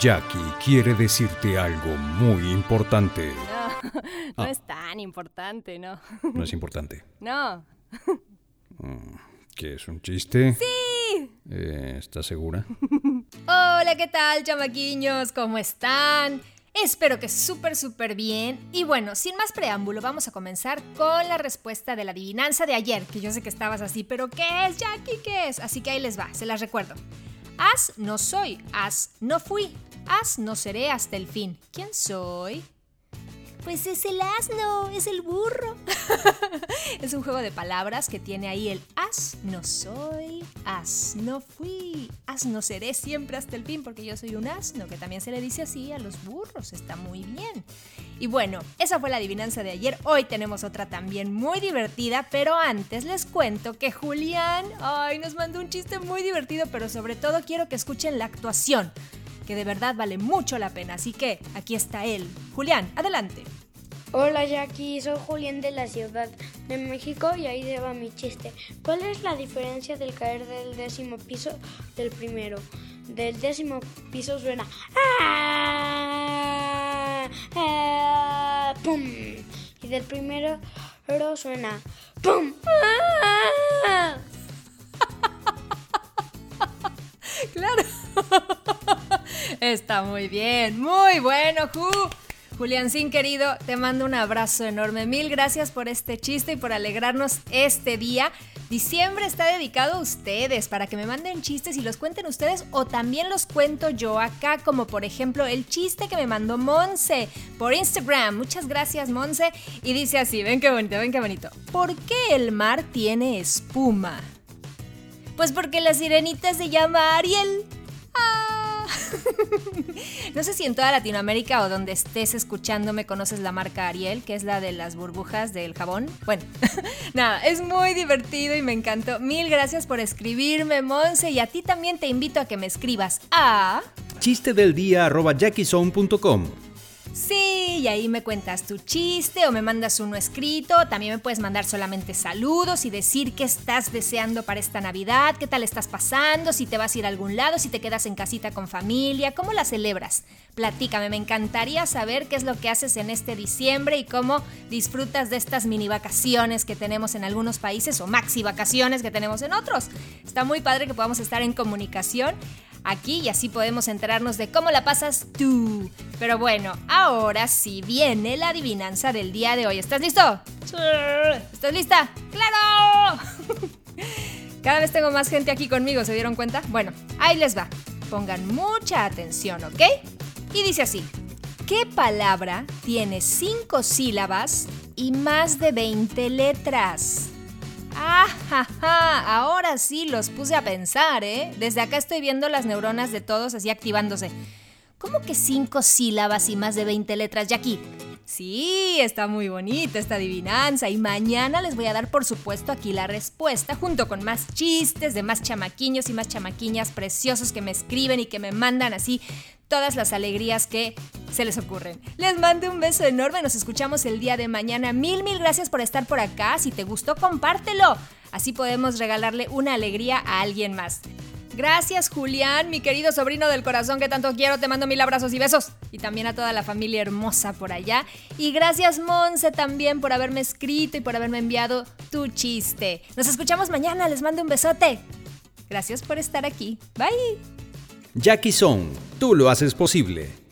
Jackie quiere decirte algo muy importante. No, no Ah. es tan importante, no. ¿No es importante? No. ¿Qué es un chiste? Sí. ¿Estás segura? Hola, ¿qué tal, chamaquiños? ¿Cómo están? Espero que súper, súper bien. Y bueno, sin más preámbulo, vamos a comenzar con la respuesta de la adivinanza de ayer, que yo sé que estabas así, pero ¿qué es, Jackie? ¿Qué es? Así que ahí les va, se las recuerdo. As no soy, as no fui, as no seré hasta el fin. ¿Quién soy? Pues es el asno, es el burro. es un juego de palabras que tiene ahí el as no soy, as no fui, as no seré siempre hasta el fin porque yo soy un asno, que también se le dice así a los burros, está muy bien. Y bueno, esa fue la adivinanza de ayer, hoy tenemos otra también muy divertida, pero antes les cuento que Julián, ay, nos mandó un chiste muy divertido, pero sobre todo quiero que escuchen la actuación que de verdad vale mucho la pena. Así que aquí está él. Julián, adelante. Hola Jackie, soy Julián de la Ciudad de México y ahí se va mi chiste. ¿Cuál es la diferencia del caer del décimo piso del primero? Del décimo piso suena "Ah, ah", ¡Pum! Y del primero suena ¡Pum! "Ah". Está muy bien, muy bueno, Ju. Juliancín querido, te mando un abrazo enorme. Mil gracias por este chiste y por alegrarnos este día. Diciembre está dedicado a ustedes para que me manden chistes y los cuenten ustedes o también los cuento yo acá, como por ejemplo el chiste que me mandó Monse por Instagram. Muchas gracias, Monse. Y dice así: ven qué bonito, ven qué bonito. ¿Por qué el mar tiene espuma? Pues porque la sirenita se llama Ariel. No sé si en toda Latinoamérica o donde estés escuchándome conoces la marca Ariel, que es la de las burbujas del jabón. Bueno, nada, es muy divertido y me encantó. Mil gracias por escribirme, Monse, y a ti también te invito a que me escribas a... chiste del día. Sí, y ahí me cuentas tu chiste o me mandas uno escrito. También me puedes mandar solamente saludos y decir qué estás deseando para esta Navidad, qué tal estás pasando, si te vas a ir a algún lado, si te quedas en casita con familia, cómo la celebras. Platícame, me encantaría saber qué es lo que haces en este diciembre y cómo disfrutas de estas mini vacaciones que tenemos en algunos países o maxi vacaciones que tenemos en otros. Está muy padre que podamos estar en comunicación aquí y así podemos enterarnos de cómo la pasas tú. Pero bueno, ahora sí viene la adivinanza del día de hoy. ¿Estás listo? Sí. ¿Estás lista? ¡Claro! Cada vez tengo más gente aquí conmigo, ¿se dieron cuenta? Bueno, ahí les va. Pongan mucha atención, ¿ok? Y dice así. ¿Qué palabra tiene cinco sílabas y más de 20 letras? ¡Ah, Ahora sí los puse a pensar, ¿eh? Desde acá estoy viendo las neuronas de todos así activándose. ¿Cómo que cinco sílabas y más de 20 letras, Jackie? Sí, está muy bonita esta adivinanza y mañana les voy a dar por supuesto aquí la respuesta junto con más chistes de más chamaquiños y más chamaquiñas preciosos que me escriben y que me mandan así todas las alegrías que se les ocurren. Les mando un beso enorme, nos escuchamos el día de mañana. Mil, mil gracias por estar por acá. Si te gustó, compártelo. Así podemos regalarle una alegría a alguien más. Gracias Julián, mi querido sobrino del corazón que tanto quiero, te mando mil abrazos y besos. Y también a toda la familia hermosa por allá. Y gracias Monse también por haberme escrito y por haberme enviado tu chiste. Nos escuchamos mañana, les mando un besote. Gracias por estar aquí. Bye. Jackie Song, tú lo haces posible.